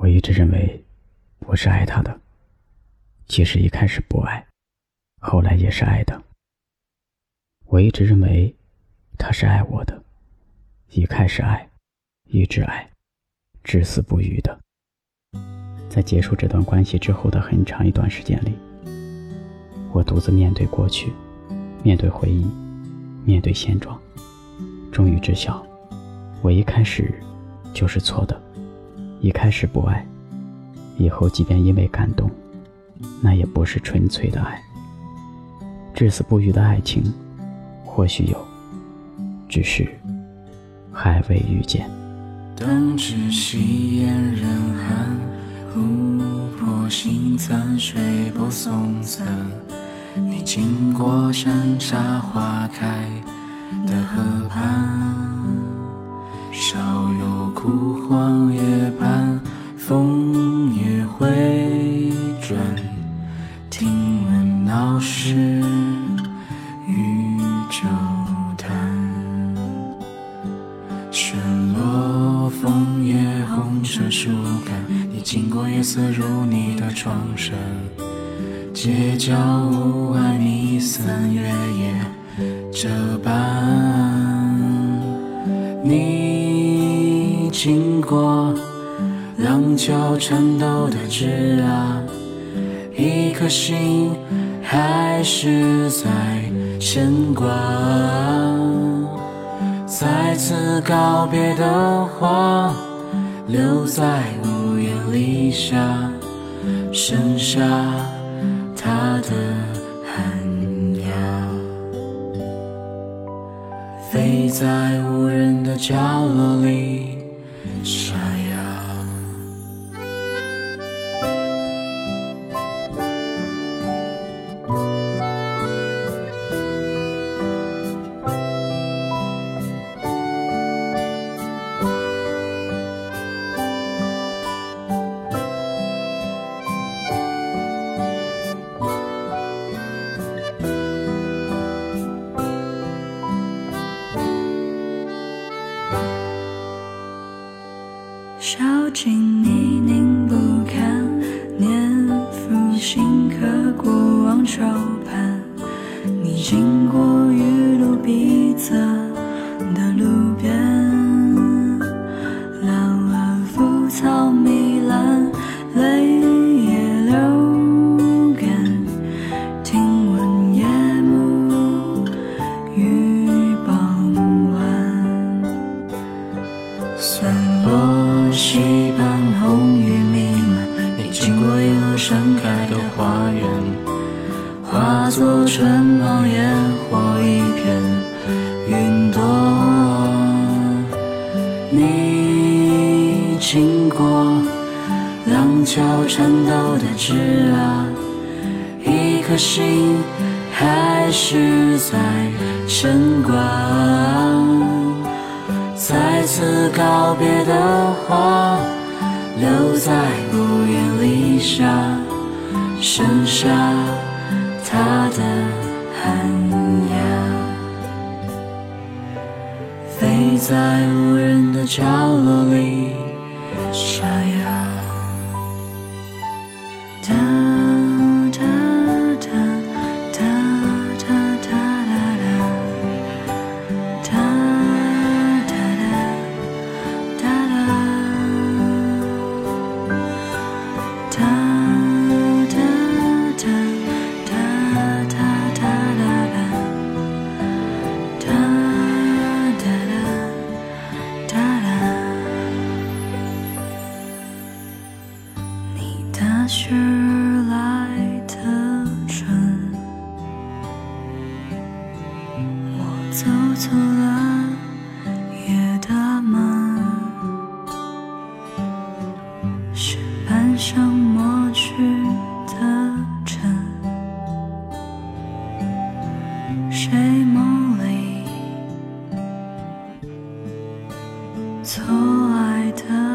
我一直认为我是爱他的，其实一开始不爱，后来也是爱的。我一直认为他是爱我的，一开始爱，一直爱，至死不渝的。在结束这段关系之后的很长一段时间里，我独自面对过去，面对回忆，面对现状，终于知晓，我一开始就是错的。一开始不爱，以后即便因为感动，那也不是纯粹的爱。至死不渝的爱情，或许有，只是还未遇见。当只夕烟人寒，琥珀星残，水波送残。你经过山茶花开的河畔。闻闹市渔舟谈，雪落枫叶红成树干。你经过夜色如你的窗扇，街角屋外弥散，月夜这般。你。经过廊桥颤抖的枝桠，一颗心还是在牵挂。再次告别的话，留在屋檐底下，剩下他的寒鸦，飞在无人的角落里沙哑。小径泥泞不堪，年复星刻过往愁散落。溪畔红雨弥漫，你经过一路盛开的花园，化作春梦烟火一片云朵。你经过廊桥颤抖的枝桠，一颗心还是在牵挂。再次告别的话，留在屋檐底下，剩下他的寒鸦，飞在无人的角落里雪来的春，我走错了夜的门，是半生抹去的尘，谁梦里错爱的？